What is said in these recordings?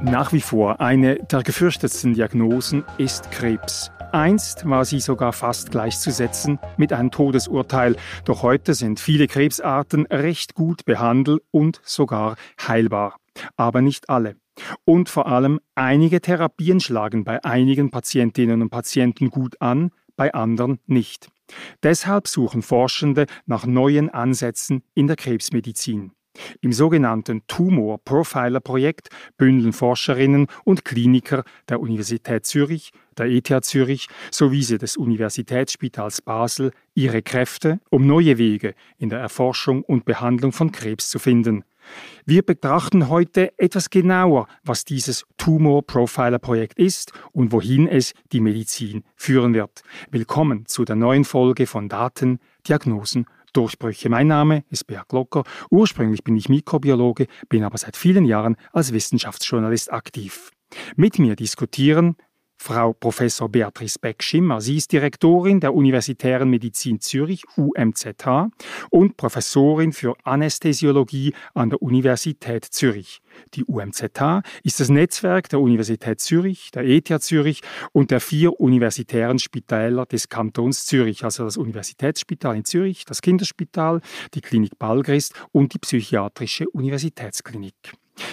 Nach wie vor eine der gefürchtetsten Diagnosen ist Krebs. Einst war sie sogar fast gleichzusetzen mit einem Todesurteil, doch heute sind viele Krebsarten recht gut behandelt und sogar heilbar. Aber nicht alle. Und vor allem einige Therapien schlagen bei einigen Patientinnen und Patienten gut an, bei anderen nicht. Deshalb suchen Forschende nach neuen Ansätzen in der Krebsmedizin. Im sogenannten Tumor Profiler Projekt bündeln Forscherinnen und Kliniker der Universität Zürich, der ETH Zürich sowie des Universitätsspitals Basel ihre Kräfte, um neue Wege in der Erforschung und Behandlung von Krebs zu finden. Wir betrachten heute etwas genauer, was dieses Tumor Profiler Projekt ist und wohin es die Medizin führen wird. Willkommen zu der neuen Folge von Daten, Diagnosen Durchbrüche. Mein Name ist Beat Glocker. Ursprünglich bin ich Mikrobiologe, bin aber seit vielen Jahren als Wissenschaftsjournalist aktiv. Mit mir diskutieren Frau Professor Beatrice Beck-Schimmer. Sie ist Direktorin der Universitären Medizin Zürich, UMZH, und Professorin für Anästhesiologie an der Universität Zürich. Die UMZH ist das Netzwerk der Universität Zürich, der ETH Zürich und der vier universitären Spitäler des Kantons Zürich, also das Universitätsspital in Zürich, das Kinderspital, die Klinik Balgrist und die Psychiatrische Universitätsklinik.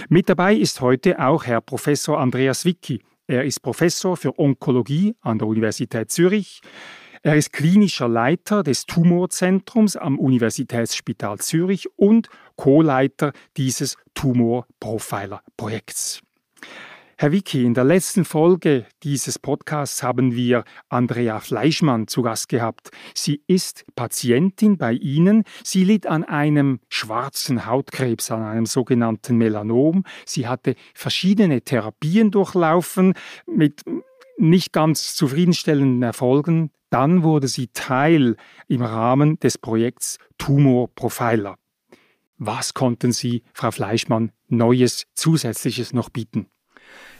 Mit dabei ist heute auch Herr Professor Andreas Wicki. Er ist Professor für Onkologie an der Universität Zürich. Er ist klinischer Leiter des Tumorzentrums am Universitätsspital Zürich und Co-Leiter dieses Tumor-Profiler-Projekts. Herr Wicki, in der letzten Folge dieses Podcasts haben wir Andrea Fleischmann zu Gast gehabt. Sie ist Patientin bei Ihnen. Sie litt an einem schwarzen Hautkrebs, an einem sogenannten Melanom. Sie hatte verschiedene Therapien durchlaufen mit nicht ganz zufriedenstellenden Erfolgen. Dann wurde sie Teil im Rahmen des Projekts Tumor Profiler. Was konnten Sie, Frau Fleischmann, Neues, Zusätzliches noch bieten?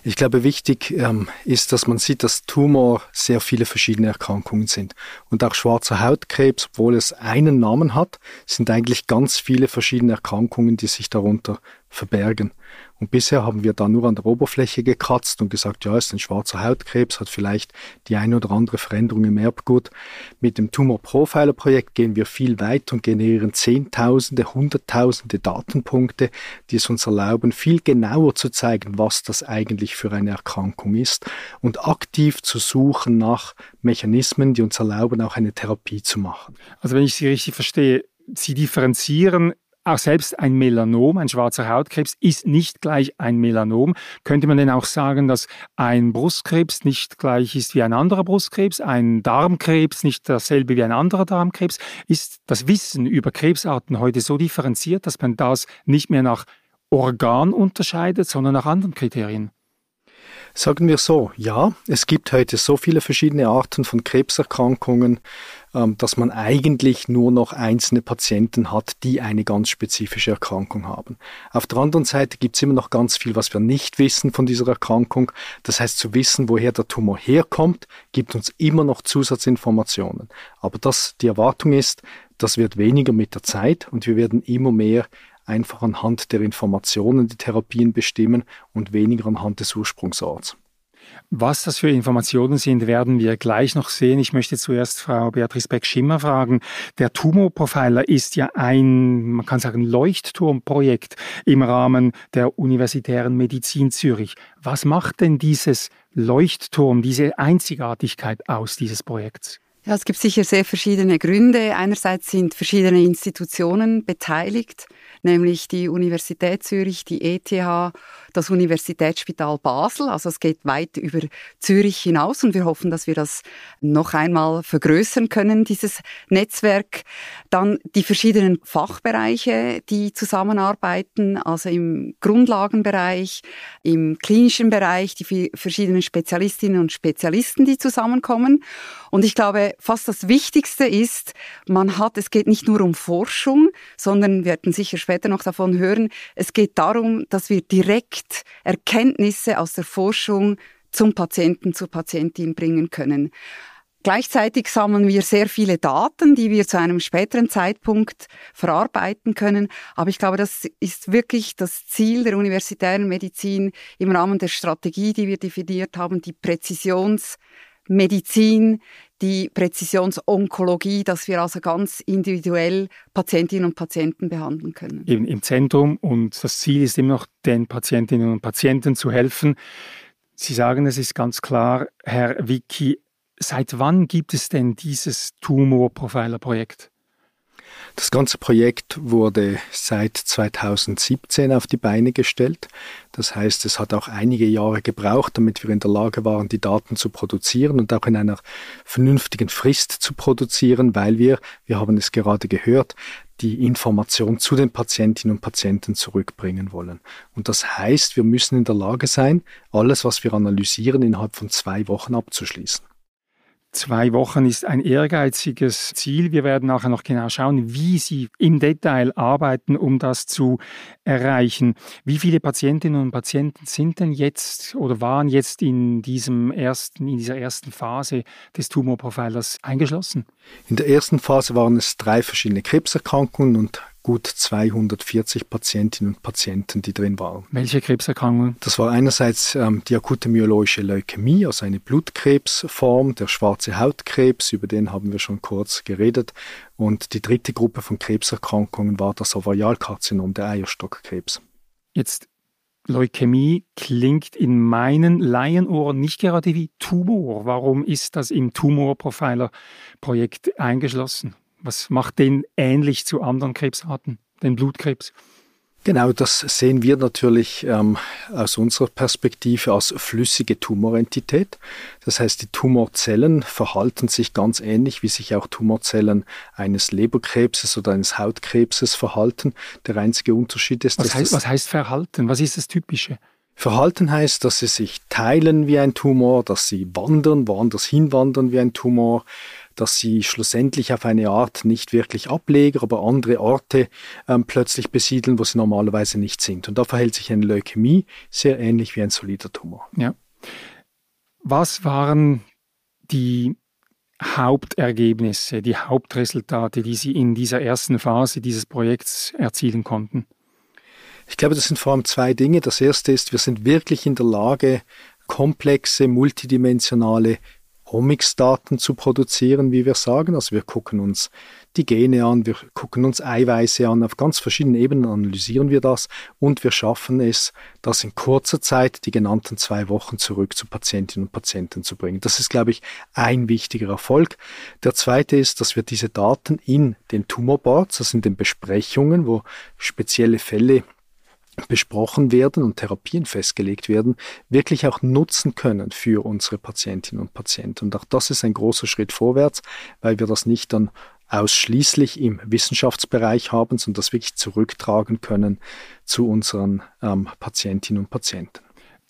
Ich glaube, wichtig ähm, ist, dass man sieht, dass Tumor sehr viele verschiedene Erkrankungen sind. Und auch schwarzer Hautkrebs, obwohl es einen Namen hat, sind eigentlich ganz viele verschiedene Erkrankungen, die sich darunter verbergen. Und bisher haben wir da nur an der Oberfläche gekratzt und gesagt, ja, ist ein schwarzer Hautkrebs, hat vielleicht die eine oder andere Veränderung im Erbgut. Mit dem Tumor Profiler Projekt gehen wir viel weiter und generieren Zehntausende, Hunderttausende Datenpunkte, die es uns erlauben, viel genauer zu zeigen, was das eigentlich für eine Erkrankung ist und aktiv zu suchen nach Mechanismen, die uns erlauben, auch eine Therapie zu machen. Also wenn ich Sie richtig verstehe, Sie differenzieren auch selbst ein Melanom, ein schwarzer Hautkrebs, ist nicht gleich ein Melanom. Könnte man denn auch sagen, dass ein Brustkrebs nicht gleich ist wie ein anderer Brustkrebs, ein Darmkrebs nicht dasselbe wie ein anderer Darmkrebs? Ist das Wissen über Krebsarten heute so differenziert, dass man das nicht mehr nach Organ unterscheidet, sondern nach anderen Kriterien? Sagen wir so, ja, es gibt heute so viele verschiedene Arten von Krebserkrankungen, ähm, dass man eigentlich nur noch einzelne Patienten hat, die eine ganz spezifische Erkrankung haben. Auf der anderen Seite gibt es immer noch ganz viel, was wir nicht wissen von dieser Erkrankung. Das heißt, zu wissen, woher der Tumor herkommt, gibt uns immer noch Zusatzinformationen. Aber das, die Erwartung ist, das wird weniger mit der Zeit und wir werden immer mehr einfach anhand der Informationen die Therapien bestimmen und weniger anhand des Ursprungsorts. Was das für Informationen sind, werden wir gleich noch sehen. Ich möchte zuerst Frau Beatrice Beck-Schimmer fragen. Der Tumorprofiler ist ja ein, man kann sagen, Leuchtturmprojekt im Rahmen der Universitären Medizin Zürich. Was macht denn dieses Leuchtturm, diese Einzigartigkeit aus dieses Projekts? Ja, es gibt sicher sehr verschiedene Gründe. Einerseits sind verschiedene Institutionen beteiligt nämlich die Universität Zürich, die ETH, das Universitätsspital Basel. Also es geht weit über Zürich hinaus und wir hoffen, dass wir das noch einmal vergrößern können, dieses Netzwerk. Dann die verschiedenen Fachbereiche, die zusammenarbeiten, also im Grundlagenbereich, im klinischen Bereich, die verschiedenen Spezialistinnen und Spezialisten, die zusammenkommen. Und ich glaube, fast das Wichtigste ist, man hat, es geht nicht nur um Forschung, sondern wir werden sicher später noch davon hören, es geht darum, dass wir direkt Erkenntnisse aus der Forschung zum Patienten, zur Patientin bringen können. Gleichzeitig sammeln wir sehr viele Daten, die wir zu einem späteren Zeitpunkt verarbeiten können. Aber ich glaube, das ist wirklich das Ziel der universitären Medizin im Rahmen der Strategie, die wir definiert haben, die Präzisionsmedizin, die Präzisionsonkologie, dass wir also ganz individuell Patientinnen und Patienten behandeln können. Eben im Zentrum und das Ziel ist immer noch, den Patientinnen und Patienten zu helfen. Sie sagen, es ist ganz klar, Herr Vicky, Seit wann gibt es denn dieses Tumor-Profiler-Projekt? Das ganze Projekt wurde seit 2017 auf die Beine gestellt. Das heißt, es hat auch einige Jahre gebraucht, damit wir in der Lage waren, die Daten zu produzieren und auch in einer vernünftigen Frist zu produzieren, weil wir, wir haben es gerade gehört, die Information zu den Patientinnen und Patienten zurückbringen wollen. Und das heißt, wir müssen in der Lage sein, alles, was wir analysieren, innerhalb von zwei Wochen abzuschließen. Zwei Wochen ist ein ehrgeiziges Ziel. Wir werden nachher noch genau schauen, wie Sie im Detail arbeiten, um das zu erreichen. Wie viele Patientinnen und Patienten sind denn jetzt oder waren jetzt in diesem ersten, in dieser ersten Phase des Tumorprofilers eingeschlossen? In der ersten Phase waren es drei verschiedene Krebserkrankungen und gut 240 Patientinnen und Patienten, die drin waren. Welche Krebserkrankungen? Das war einerseits ähm, die akute myeloische Leukämie, also eine Blutkrebsform, der schwarze Hautkrebs, über den haben wir schon kurz geredet. Und die dritte Gruppe von Krebserkrankungen war das Ovarialkarzinom, der Eierstockkrebs. Jetzt Leukämie klingt in meinen Laienohren nicht gerade wie Tumor. Warum ist das im Tumorprofiler-Projekt eingeschlossen? Was macht den ähnlich zu anderen Krebsarten, den Blutkrebs? Genau, das sehen wir natürlich ähm, aus unserer Perspektive als flüssige Tumorentität. Das heißt, die Tumorzellen verhalten sich ganz ähnlich, wie sich auch Tumorzellen eines Leberkrebses oder eines Hautkrebses verhalten. Der einzige Unterschied ist, was dass heißt, was heißt Verhalten? Was ist das Typische? Verhalten heißt, dass sie sich teilen wie ein Tumor, dass sie wandern, woanders hinwandern wie ein Tumor, dass sie schlussendlich auf eine Art nicht wirklich Ableger, aber andere Orte ähm, plötzlich besiedeln, wo sie normalerweise nicht sind. Und da verhält sich eine Leukämie sehr ähnlich wie ein solider Tumor. Ja. Was waren die Hauptergebnisse, die Hauptresultate, die Sie in dieser ersten Phase dieses Projekts erzielen konnten? Ich glaube, das sind vor allem zwei Dinge. Das erste ist, wir sind wirklich in der Lage, komplexe, multidimensionale Omics-Daten zu produzieren, wie wir sagen. Also wir gucken uns die Gene an, wir gucken uns Eiweiße an, auf ganz verschiedenen Ebenen analysieren wir das und wir schaffen es, das in kurzer Zeit, die genannten zwei Wochen, zurück zu Patientinnen und Patienten zu bringen. Das ist, glaube ich, ein wichtiger Erfolg. Der zweite ist, dass wir diese Daten in den Tumorboards, also in den Besprechungen, wo spezielle Fälle besprochen werden und Therapien festgelegt werden, wirklich auch nutzen können für unsere Patientinnen und Patienten. Und auch das ist ein großer Schritt vorwärts, weil wir das nicht dann ausschließlich im Wissenschaftsbereich haben, sondern das wirklich zurücktragen können zu unseren ähm, Patientinnen und Patienten.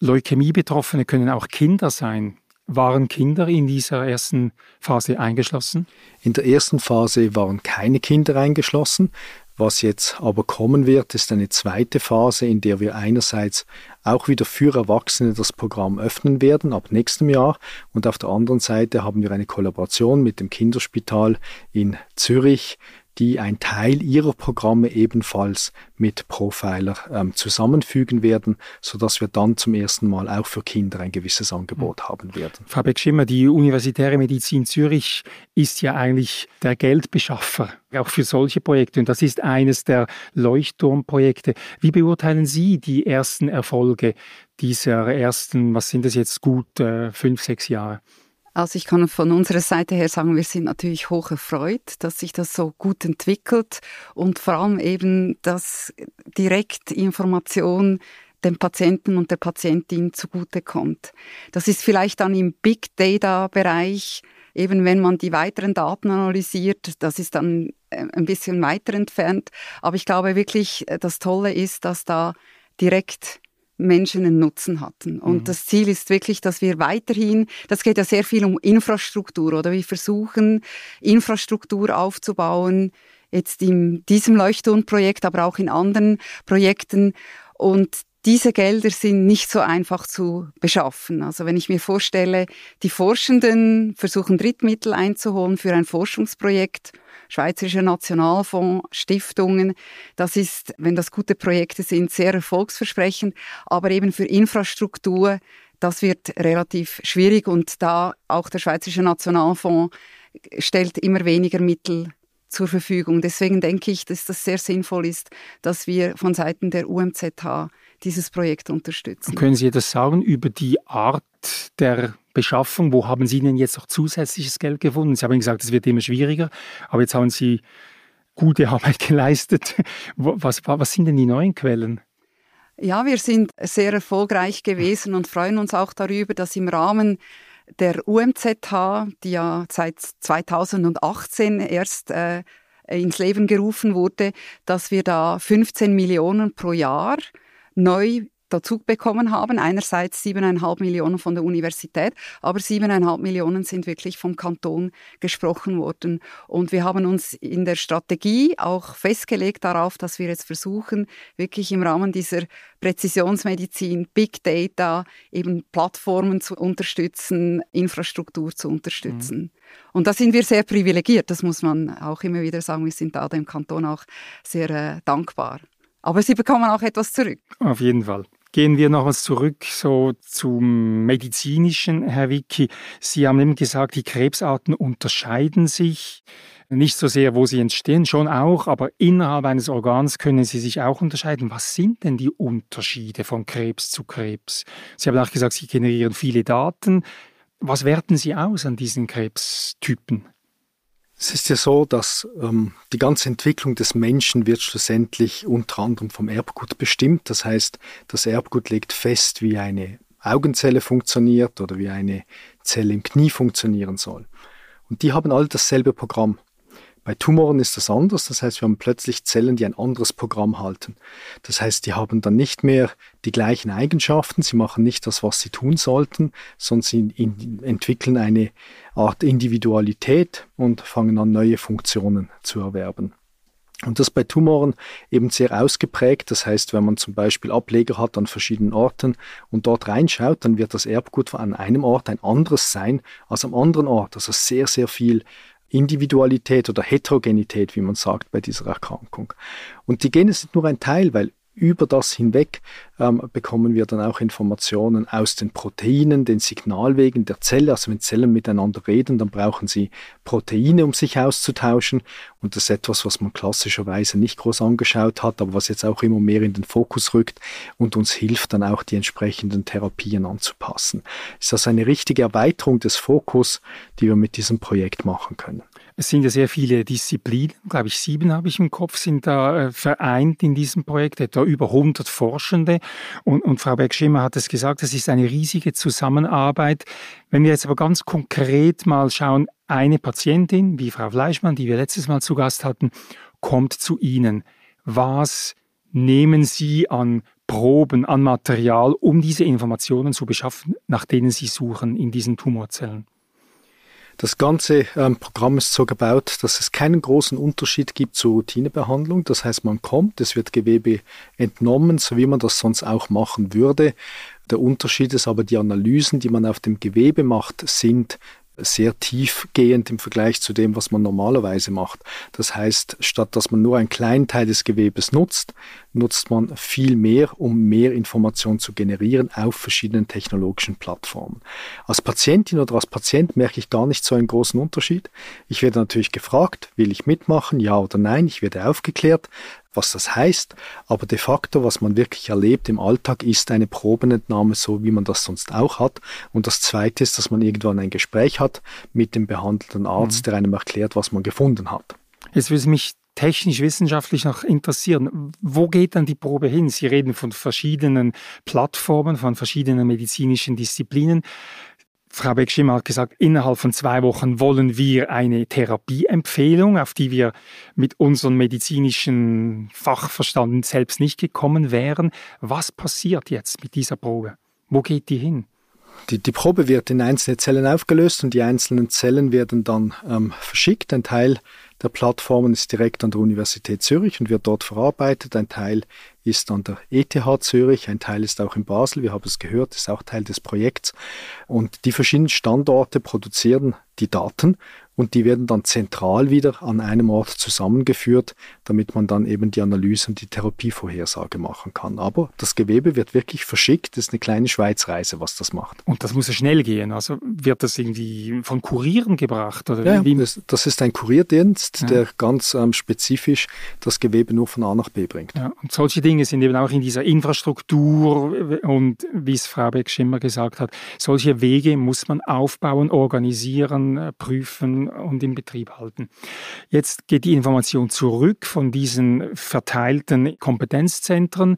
Leukämie-Betroffene können auch Kinder sein. Waren Kinder in dieser ersten Phase eingeschlossen? In der ersten Phase waren keine Kinder eingeschlossen. Was jetzt aber kommen wird, ist eine zweite Phase, in der wir einerseits auch wieder für Erwachsene das Programm öffnen werden ab nächstem Jahr. Und auf der anderen Seite haben wir eine Kollaboration mit dem Kinderspital in Zürich, die ein Teil ihrer Programme ebenfalls mit Profiler ähm, zusammenfügen werden, sodass wir dann zum ersten Mal auch für Kinder ein gewisses Angebot haben werden. Frau Beck-Schimmer, die Universitäre Medizin Zürich ist ja eigentlich der Geldbeschaffer, auch für solche Projekte. Und das ist eines der Leuchtturmprojekte. Wie beurteilen Sie die ersten Erfolge dieser ersten, was sind das jetzt, gut äh, fünf, sechs Jahre? Also ich kann von unserer Seite her sagen, wir sind natürlich hoch erfreut, dass sich das so gut entwickelt und vor allem eben, dass direkt Information dem Patienten und der Patientin zugutekommt. Das ist vielleicht dann im Big Data Bereich, eben wenn man die weiteren Daten analysiert, das ist dann äh, ein bisschen weiter entfernt. Aber ich glaube wirklich, äh, das Tolle ist, dass da direkt Menschen einen Nutzen hatten. Und mhm. das Ziel ist wirklich, dass wir weiterhin, das geht ja sehr viel um Infrastruktur, oder wir versuchen, Infrastruktur aufzubauen, jetzt in diesem Leuchtturmprojekt, aber auch in anderen Projekten. Und diese Gelder sind nicht so einfach zu beschaffen. Also wenn ich mir vorstelle, die Forschenden versuchen Drittmittel einzuholen für ein Forschungsprojekt, Schweizerischer Nationalfonds, Stiftungen, das ist, wenn das gute Projekte sind, sehr erfolgsversprechend, aber eben für Infrastruktur, das wird relativ schwierig und da auch der Schweizerische Nationalfonds stellt immer weniger Mittel zur Verfügung. Deswegen denke ich, dass das sehr sinnvoll ist, dass wir von Seiten der UMZH dieses Projekt unterstützen. Können Sie etwas sagen über die Art der Beschaffung? Wo haben Sie denn jetzt noch zusätzliches Geld gefunden? Sie haben gesagt, es wird immer schwieriger, aber jetzt haben Sie gute Arbeit geleistet. Was, was sind denn die neuen Quellen? Ja, wir sind sehr erfolgreich gewesen und freuen uns auch darüber, dass im Rahmen der UMZH, die ja seit 2018 erst äh, ins Leben gerufen wurde, dass wir da 15 Millionen pro Jahr neu dazu bekommen haben. Einerseits siebeneinhalb Millionen von der Universität, aber siebeneinhalb Millionen sind wirklich vom Kanton gesprochen worden. Und wir haben uns in der Strategie auch festgelegt darauf, dass wir jetzt versuchen, wirklich im Rahmen dieser Präzisionsmedizin, Big Data, eben Plattformen zu unterstützen, Infrastruktur zu unterstützen. Mhm. Und da sind wir sehr privilegiert, das muss man auch immer wieder sagen. Wir sind da dem Kanton auch sehr äh, dankbar. Aber sie bekommen auch etwas zurück. Auf jeden Fall. Gehen wir noch was zurück so zum medizinischen, Herr Wicki. Sie haben eben gesagt, die Krebsarten unterscheiden sich nicht so sehr, wo sie entstehen, schon auch, aber innerhalb eines Organs können sie sich auch unterscheiden. Was sind denn die Unterschiede von Krebs zu Krebs? Sie haben auch gesagt, Sie generieren viele Daten. Was werten Sie aus an diesen Krebstypen? Es ist ja so, dass ähm, die ganze Entwicklung des Menschen wird schlussendlich unter anderem vom Erbgut bestimmt. Das heißt, das Erbgut legt fest, wie eine Augenzelle funktioniert oder wie eine Zelle im Knie funktionieren soll. Und die haben alle dasselbe Programm. Bei Tumoren ist das anders, das heißt, wir haben plötzlich Zellen, die ein anderes Programm halten. Das heißt, die haben dann nicht mehr die gleichen Eigenschaften, sie machen nicht das, was sie tun sollten, sondern sie entwickeln eine Art Individualität und fangen an, neue Funktionen zu erwerben. Und das bei Tumoren eben sehr ausgeprägt. Das heißt, wenn man zum Beispiel Ableger hat an verschiedenen Orten und dort reinschaut, dann wird das Erbgut an einem Ort ein anderes sein als am anderen Ort. Also sehr, sehr viel Individualität oder Heterogenität, wie man sagt, bei dieser Erkrankung. Und die Gene sind nur ein Teil, weil über das hinweg ähm, bekommen wir dann auch Informationen aus den Proteinen, den Signalwegen der Zelle. Also wenn Zellen miteinander reden, dann brauchen sie Proteine, um sich auszutauschen. Und das ist etwas, was man klassischerweise nicht groß angeschaut hat, aber was jetzt auch immer mehr in den Fokus rückt und uns hilft, dann auch die entsprechenden Therapien anzupassen. Ist das eine richtige Erweiterung des Fokus, die wir mit diesem Projekt machen können? Es sind ja sehr viele Disziplinen, glaube ich, sieben habe ich im Kopf, sind da äh, vereint in diesem Projekt, etwa über 100 Forschende. Und, und Frau Bergschimmer hat es gesagt, es ist eine riesige Zusammenarbeit. Wenn wir jetzt aber ganz konkret mal schauen, eine Patientin, wie Frau Fleischmann, die wir letztes Mal zu Gast hatten, kommt zu Ihnen. Was nehmen Sie an Proben, an Material, um diese Informationen zu beschaffen, nach denen Sie suchen in diesen Tumorzellen? Das ganze ähm, Programm ist so gebaut, dass es keinen großen Unterschied gibt zur Routinebehandlung. Das heißt, man kommt, es wird Gewebe entnommen, so wie man das sonst auch machen würde. Der Unterschied ist aber, die Analysen, die man auf dem Gewebe macht, sind sehr tiefgehend im Vergleich zu dem, was man normalerweise macht. Das heißt, statt dass man nur einen kleinen Teil des Gewebes nutzt, nutzt man viel mehr, um mehr Informationen zu generieren auf verschiedenen technologischen Plattformen. Als Patientin oder als Patient merke ich gar nicht so einen großen Unterschied. Ich werde natürlich gefragt, will ich mitmachen, ja oder nein. Ich werde aufgeklärt, was das heißt, aber de facto, was man wirklich erlebt im Alltag, ist eine Probenentnahme, so wie man das sonst auch hat. Und das Zweite ist, dass man irgendwann ein Gespräch hat mit dem behandelnden Arzt, mhm. der einem erklärt, was man gefunden hat. Jetzt würde mich technisch-wissenschaftlich noch interessieren. Wo geht dann die Probe hin? Sie reden von verschiedenen Plattformen, von verschiedenen medizinischen Disziplinen. Frau Beckschimmer hat gesagt, innerhalb von zwei Wochen wollen wir eine Therapieempfehlung, auf die wir mit unserem medizinischen Fachverstand selbst nicht gekommen wären. Was passiert jetzt mit dieser Probe? Wo geht die hin? Die, die Probe wird in einzelne Zellen aufgelöst und die einzelnen Zellen werden dann ähm, verschickt. Ein Teil der Plattformen ist direkt an der Universität Zürich und wird dort verarbeitet. Ein Teil ist an der ETH Zürich, ein Teil ist auch in Basel, wir haben es gehört, ist auch Teil des Projekts. Und die verschiedenen Standorte produzieren die Daten und die werden dann zentral wieder an einem Ort zusammengeführt, damit man dann eben die Analyse und die Therapievorhersage machen kann. Aber das Gewebe wird wirklich verschickt, das ist eine kleine Schweizreise, was das macht. Und das muss ja schnell gehen, also wird das irgendwie von Kurieren gebracht? Oder ja, wie? Das, das ist ein Kurierdienst, ja. der ganz ähm, spezifisch das Gewebe nur von A nach B bringt. Ja, und solche Dinge sind eben auch in dieser Infrastruktur und wie es Frau Beck-Schimmer gesagt hat, solche Wege muss man aufbauen, organisieren, äh, prüfen und in Betrieb halten. Jetzt geht die Information zurück von diesen verteilten Kompetenzzentren.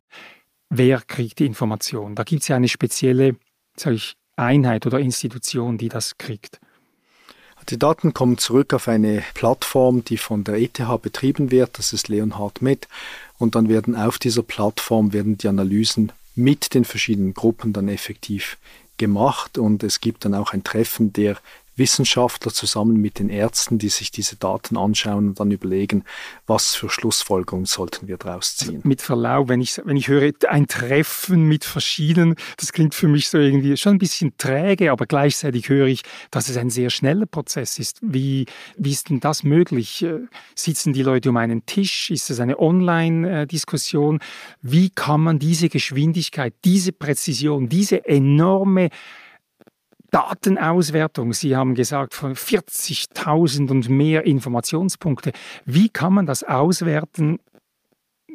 Wer kriegt die Information? Da gibt es ja eine spezielle sag ich, Einheit oder Institution, die das kriegt. Die Daten kommen zurück auf eine Plattform, die von der ETH betrieben wird. Das ist Leonhard Med. Und dann werden auf dieser Plattform werden die Analysen mit den verschiedenen Gruppen dann effektiv gemacht und es gibt dann auch ein Treffen der Wissenschaftler zusammen mit den Ärzten, die sich diese Daten anschauen und dann überlegen, was für Schlussfolgerungen sollten wir daraus ziehen. Also mit Verlaub, wenn ich, wenn ich höre, ein Treffen mit verschiedenen, das klingt für mich so irgendwie schon ein bisschen träge, aber gleichzeitig höre ich, dass es ein sehr schneller Prozess ist. Wie, wie ist denn das möglich? Äh, sitzen die Leute um einen Tisch? Ist es eine Online-Diskussion? Wie kann man diese Geschwindigkeit, diese Präzision, diese enorme Datenauswertung. Sie haben gesagt, von 40.000 und mehr Informationspunkte. Wie kann man das auswerten?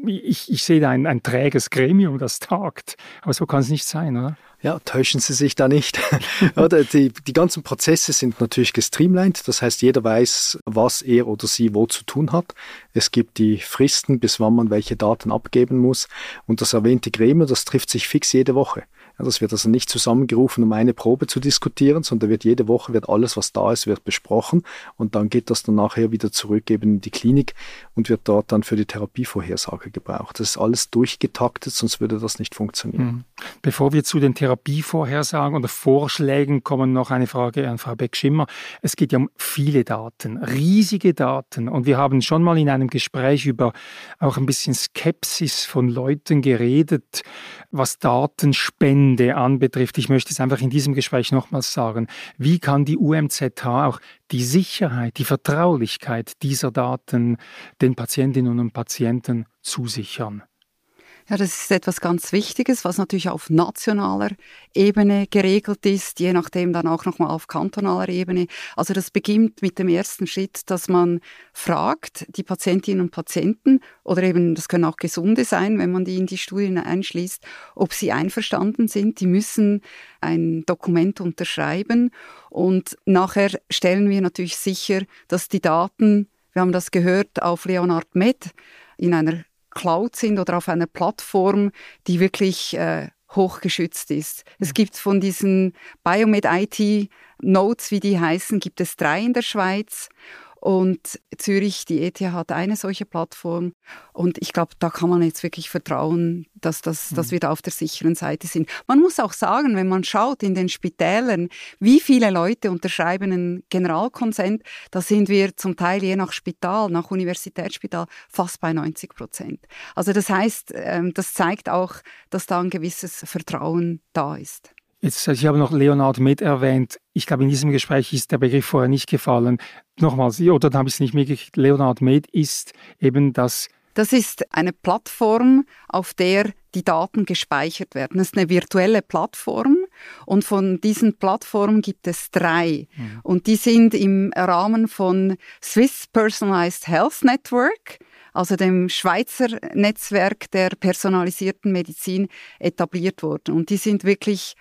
Ich, ich sehe da ein, ein träges Gremium, das tagt. Aber so kann es nicht sein, oder? Ja, täuschen Sie sich da nicht. oder die, die ganzen Prozesse sind natürlich gestreamlined. Das heißt, jeder weiß, was er oder sie wo zu tun hat. Es gibt die Fristen, bis wann man welche Daten abgeben muss. Und das erwähnte Gremium, das trifft sich fix jede Woche. Ja, das wird also nicht zusammengerufen, um eine Probe zu diskutieren, sondern wird jede Woche wird alles, was da ist, wird besprochen und dann geht das dann nachher wieder zurück eben in die Klinik und wird dort dann für die Therapievorhersage gebraucht. Das ist alles durchgetaktet, sonst würde das nicht funktionieren. Mhm. Bevor wir zu den Therapievorhersagen oder Vorschlägen kommen, noch eine Frage an Frau Beck-Schimmer. Es geht ja um viele Daten, riesige Daten und wir haben schon mal in einem Gespräch über auch ein bisschen Skepsis von Leuten geredet, was Datenspenden Ende anbetrifft, ich möchte es einfach in diesem Gespräch nochmals sagen, wie kann die UMZH auch die Sicherheit, die Vertraulichkeit dieser Daten den Patientinnen und Patienten zusichern? Ja, das ist etwas ganz Wichtiges, was natürlich auf nationaler Ebene geregelt ist, je nachdem dann auch nochmal auf kantonaler Ebene. Also das beginnt mit dem ersten Schritt, dass man fragt, die Patientinnen und Patienten, oder eben, das können auch Gesunde sein, wenn man die in die Studien einschließt, ob sie einverstanden sind. Die müssen ein Dokument unterschreiben und nachher stellen wir natürlich sicher, dass die Daten, wir haben das gehört, auf Leonard Med in einer Cloud sind oder auf einer Plattform, die wirklich äh, hochgeschützt ist. Es gibt von diesen Biomed IT Nodes, wie die heißen, gibt es drei in der Schweiz und Zürich, die ETH hat eine solche Plattform. Und ich glaube, da kann man jetzt wirklich vertrauen, dass, das, dass mhm. wir da auf der sicheren Seite sind. Man muss auch sagen, wenn man schaut in den Spitälern, wie viele Leute unterschreiben einen Generalkonsent, da sind wir zum Teil je nach Spital, nach Universitätsspital, fast bei 90 Prozent. Also das heißt, ähm, das zeigt auch, dass da ein gewisses Vertrauen da ist. Jetzt, ich habe noch Leonard mit erwähnt. Ich glaube, in diesem Gespräch ist der Begriff vorher nicht gefallen. Nochmals, oder dann habe ich es nicht mitgekriegt. Leonard Med ist eben das. Das ist eine Plattform, auf der die Daten gespeichert werden. Das ist eine virtuelle Plattform und von diesen Plattformen gibt es drei. Mhm. Und die sind im Rahmen von Swiss Personalized Health Network also dem Schweizer Netzwerk der personalisierten Medizin etabliert worden. Und die sind wirklich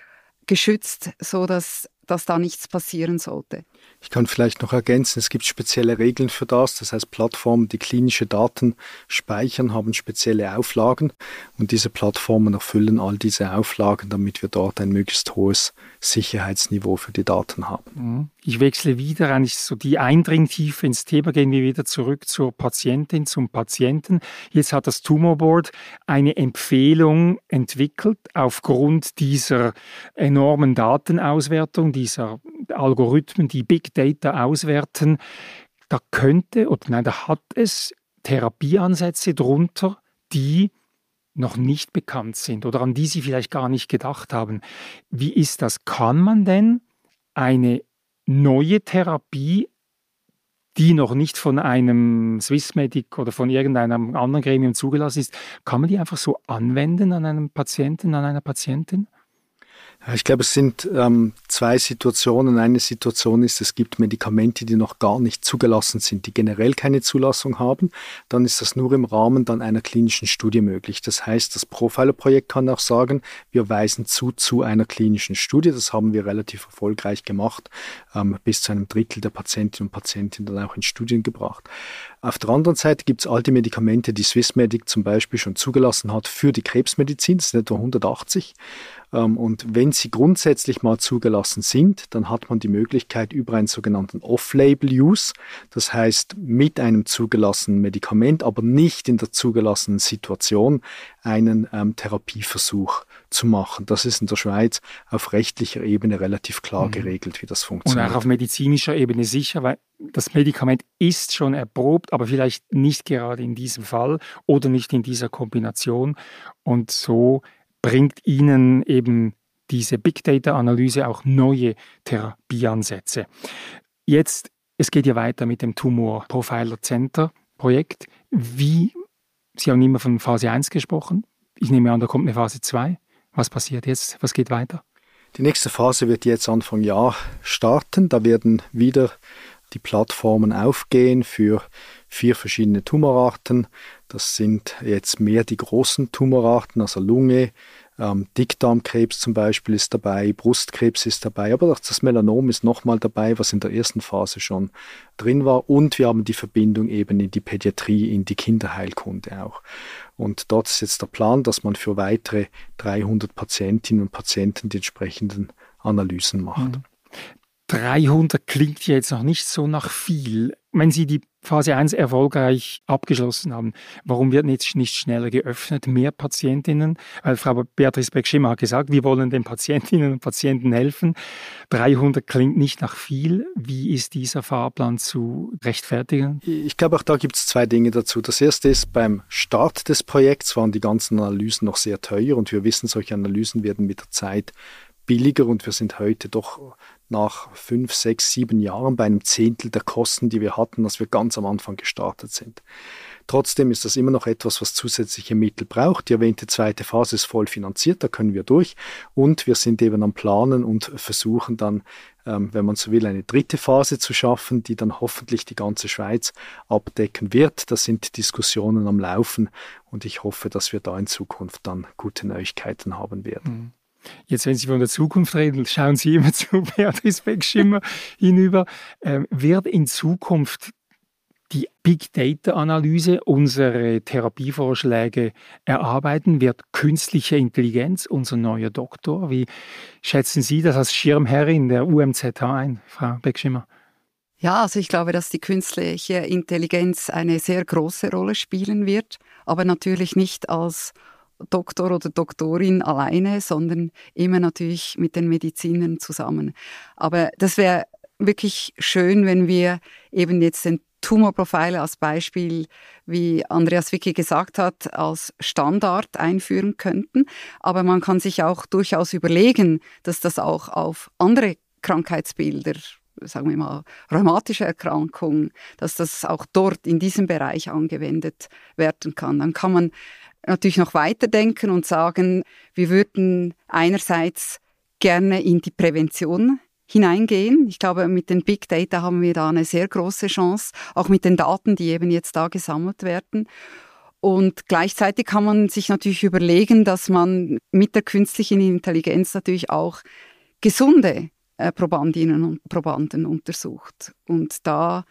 geschützt, so dass dass da nichts passieren sollte. Ich kann vielleicht noch ergänzen, es gibt spezielle Regeln für das. Das heißt, Plattformen, die klinische Daten speichern, haben spezielle Auflagen und diese Plattformen erfüllen all diese Auflagen, damit wir dort ein möglichst hohes Sicherheitsniveau für die Daten haben. Mhm. Ich wechsle wieder eigentlich so die Eindringtiefe ins Thema, gehen wir wieder zurück zur Patientin, zum Patienten. Jetzt hat das Tumor Board eine Empfehlung entwickelt aufgrund dieser enormen Datenauswertung, dieser Algorithmen, die Big Data auswerten. Da könnte, oder nein, da hat es Therapieansätze drunter, die noch nicht bekannt sind oder an die Sie vielleicht gar nicht gedacht haben. Wie ist das? Kann man denn eine neue Therapie, die noch nicht von einem Swissmedic oder von irgendeinem anderen Gremium zugelassen ist, kann man die einfach so anwenden an einem Patienten, an einer Patientin? Ich glaube, es sind ähm, zwei Situationen. Eine Situation ist, es gibt Medikamente, die noch gar nicht zugelassen sind, die generell keine Zulassung haben. Dann ist das nur im Rahmen dann einer klinischen Studie möglich. Das heißt, das Profiler-Projekt kann auch sagen, wir weisen zu zu einer klinischen Studie. Das haben wir relativ erfolgreich gemacht, ähm, bis zu einem Drittel der Patientinnen und Patienten dann auch in Studien gebracht. Auf der anderen Seite gibt es all die Medikamente, die Swissmedic zum Beispiel schon zugelassen hat für die Krebsmedizin. Das sind etwa 180. Ähm, und wenn sie grundsätzlich mal zugelassen sind, dann hat man die Möglichkeit über einen sogenannten Off-Label-Use, das heißt mit einem zugelassenen Medikament, aber nicht in der zugelassenen Situation, einen ähm, Therapieversuch zu machen. Das ist in der Schweiz auf rechtlicher Ebene relativ klar mhm. geregelt, wie das funktioniert. Und auch auf medizinischer Ebene sicher, weil das Medikament ist schon erprobt, aber vielleicht nicht gerade in diesem Fall oder nicht in dieser Kombination. Und so bringt Ihnen eben diese Big Data-Analyse auch neue Therapieansätze. Jetzt, es geht ja weiter mit dem Tumor Profiler Center Projekt. Wie, Sie haben immer von Phase 1 gesprochen. Ich nehme an, da kommt eine Phase 2. Was passiert jetzt? Was geht weiter? Die nächste Phase wird jetzt Anfang Jahr starten. Da werden wieder die Plattformen aufgehen für vier verschiedene Tumorarten. Das sind jetzt mehr die großen Tumorarten, also Lunge, ähm, Dickdarmkrebs zum Beispiel ist dabei, Brustkrebs ist dabei, aber das Melanom ist nochmal dabei, was in der ersten Phase schon drin war. Und wir haben die Verbindung eben in die Pädiatrie, in die Kinderheilkunde auch. Und dort ist jetzt der Plan, dass man für weitere 300 Patientinnen und Patienten die entsprechenden Analysen macht. 300 mhm. klingt jetzt noch nicht so nach viel. Wenn Sie die Phase 1 erfolgreich abgeschlossen haben. Warum wird nicht, nicht schneller geöffnet? Mehr Patientinnen? Weil Frau Beatrice Beck-Schimmer hat gesagt, wir wollen den Patientinnen und Patienten helfen. 300 klingt nicht nach viel. Wie ist dieser Fahrplan zu rechtfertigen? Ich glaube, auch da gibt es zwei Dinge dazu. Das erste ist, beim Start des Projekts waren die ganzen Analysen noch sehr teuer und wir wissen, solche Analysen werden mit der Zeit billiger und wir sind heute doch nach fünf, sechs, sieben Jahren bei einem Zehntel der Kosten, die wir hatten, als wir ganz am Anfang gestartet sind. Trotzdem ist das immer noch etwas, was zusätzliche Mittel braucht. Die erwähnte zweite Phase ist voll finanziert, da können wir durch. Und wir sind eben am Planen und versuchen dann, ähm, wenn man so will, eine dritte Phase zu schaffen, die dann hoffentlich die ganze Schweiz abdecken wird. Da sind Diskussionen am Laufen und ich hoffe, dass wir da in Zukunft dann gute Neuigkeiten haben werden. Mhm. Jetzt, wenn Sie von der Zukunft reden, schauen Sie immer zu Beatrice Beckschimmer hinüber. Ähm, wird in Zukunft die Big Data Analyse unsere Therapievorschläge erarbeiten? Wird künstliche Intelligenz unser neuer Doktor? Wie schätzen Sie das als Schirmherrin der UMZH ein, Frau Beckschimmer? Ja, also ich glaube, dass die künstliche Intelligenz eine sehr große Rolle spielen wird, aber natürlich nicht als Doktor oder Doktorin alleine, sondern immer natürlich mit den Medizinern zusammen. Aber das wäre wirklich schön, wenn wir eben jetzt den Tumorprofile als Beispiel, wie Andreas Wicke gesagt hat, als Standard einführen könnten. Aber man kann sich auch durchaus überlegen, dass das auch auf andere Krankheitsbilder sagen wir mal, rheumatische Erkrankungen, dass das auch dort in diesem Bereich angewendet werden kann. Dann kann man natürlich noch weiterdenken und sagen, wir würden einerseits gerne in die Prävention hineingehen. Ich glaube, mit den Big Data haben wir da eine sehr große Chance, auch mit den Daten, die eben jetzt da gesammelt werden. Und gleichzeitig kann man sich natürlich überlegen, dass man mit der künstlichen Intelligenz natürlich auch gesunde äh, Probandinnen und Probanden untersucht und da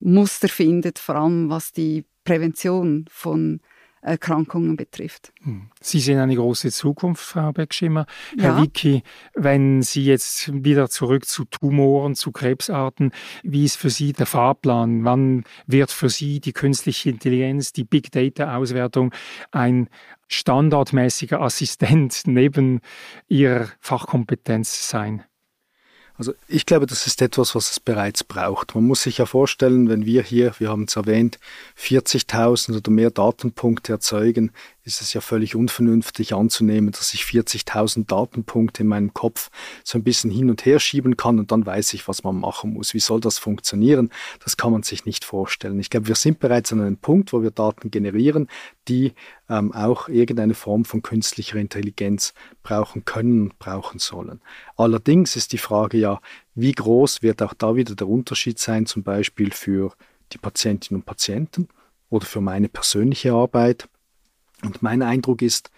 Muster findet, vor allem was die Prävention von Erkrankungen betrifft. Hm. Sie sehen eine große Zukunft, Frau Beckschimmer. Herr ja. Wicki, wenn Sie jetzt wieder zurück zu Tumoren, zu Krebsarten, wie ist für Sie der Fahrplan? Wann wird für Sie die künstliche Intelligenz, die Big Data-Auswertung ein standardmäßiger Assistent neben Ihrer Fachkompetenz sein? Also ich glaube, das ist etwas, was es bereits braucht. Man muss sich ja vorstellen, wenn wir hier, wir haben es erwähnt, 40.000 oder mehr Datenpunkte erzeugen, ist es ja völlig unvernünftig anzunehmen, dass ich 40.000 Datenpunkte in meinem Kopf so ein bisschen hin und her schieben kann und dann weiß ich, was man machen muss. Wie soll das funktionieren? Das kann man sich nicht vorstellen. Ich glaube, wir sind bereits an einem Punkt, wo wir Daten generieren, die ähm, auch irgendeine Form von künstlicher Intelligenz brauchen können und brauchen sollen. Allerdings ist die Frage ja, wie groß wird auch da wieder der Unterschied sein, zum Beispiel für die Patientinnen und Patienten oder für meine persönliche Arbeit und mein Eindruck ist,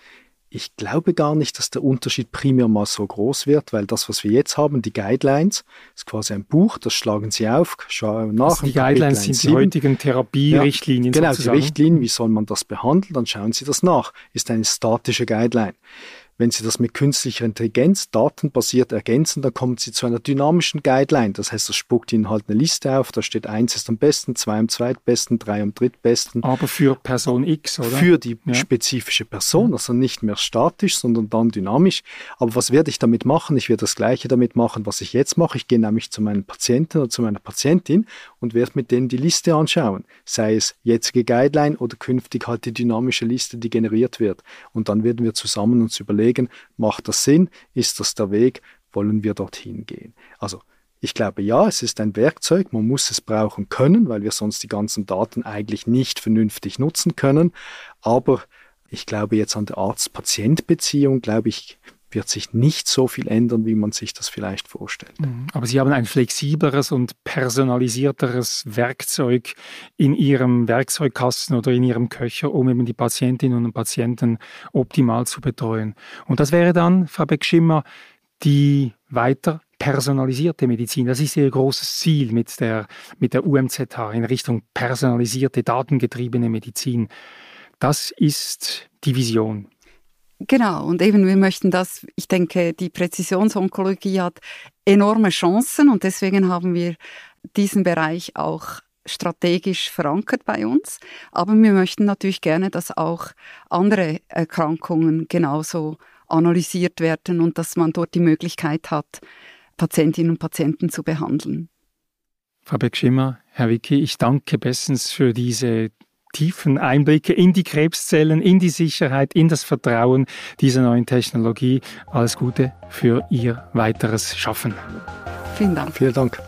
ich glaube gar nicht, dass der Unterschied primär mal so groß wird, weil das, was wir jetzt haben, die Guidelines, ist quasi ein Buch, das schlagen Sie auf, schauen nach. Also die Guidelines sind 7. die heutigen Therapierichtlinien. Ja, genau, sozusagen. die Richtlinien, wie soll man das behandeln, dann schauen Sie das nach. Ist eine statische Guideline. Wenn Sie das mit künstlicher Intelligenz datenbasiert ergänzen, dann kommen Sie zu einer dynamischen Guideline. Das heißt, das spuckt Ihnen halt eine Liste auf, da steht eins ist am besten, zwei am zweitbesten, drei am drittbesten. Aber für Person X, oder? Für die ja. spezifische Person, also nicht mehr statisch, sondern dann dynamisch. Aber was werde ich damit machen? Ich werde das Gleiche damit machen, was ich jetzt mache. Ich gehe nämlich zu meinem Patienten oder zu meiner Patientin und werde mit denen die Liste anschauen. Sei es jetzige Guideline oder künftig halt die dynamische Liste, die generiert wird. Und dann werden wir zusammen uns überlegen, überlegen, macht das Sinn? Ist das der Weg? Wollen wir dorthin gehen? Also ich glaube ja, es ist ein Werkzeug, man muss es brauchen können, weil wir sonst die ganzen Daten eigentlich nicht vernünftig nutzen können. Aber ich glaube jetzt an der Arzt-Patient-Beziehung, glaube ich, wird sich nicht so viel ändern, wie man sich das vielleicht vorstellt. Mhm. Aber Sie haben ein flexibleres und personalisierteres Werkzeug in Ihrem Werkzeugkasten oder in Ihrem Köcher, um eben die Patientinnen und Patienten optimal zu betreuen. Und das wäre dann, Frau Beck-Schimmer, die weiter personalisierte Medizin. Das ist Ihr großes Ziel mit der, mit der UMZH in Richtung personalisierte, datengetriebene Medizin. Das ist die Vision. Genau, und eben wir möchten das, ich denke, die Präzisionsonkologie hat enorme Chancen und deswegen haben wir diesen Bereich auch strategisch verankert bei uns. Aber wir möchten natürlich gerne, dass auch andere Erkrankungen genauso analysiert werden und dass man dort die Möglichkeit hat, Patientinnen und Patienten zu behandeln. Frau Beck-Schimmer, Herr Wicki, ich danke bestens für diese tiefen Einblicke in die Krebszellen, in die Sicherheit, in das Vertrauen dieser neuen Technologie. Alles Gute für Ihr weiteres Schaffen. Vielen Dank. Vielen Dank.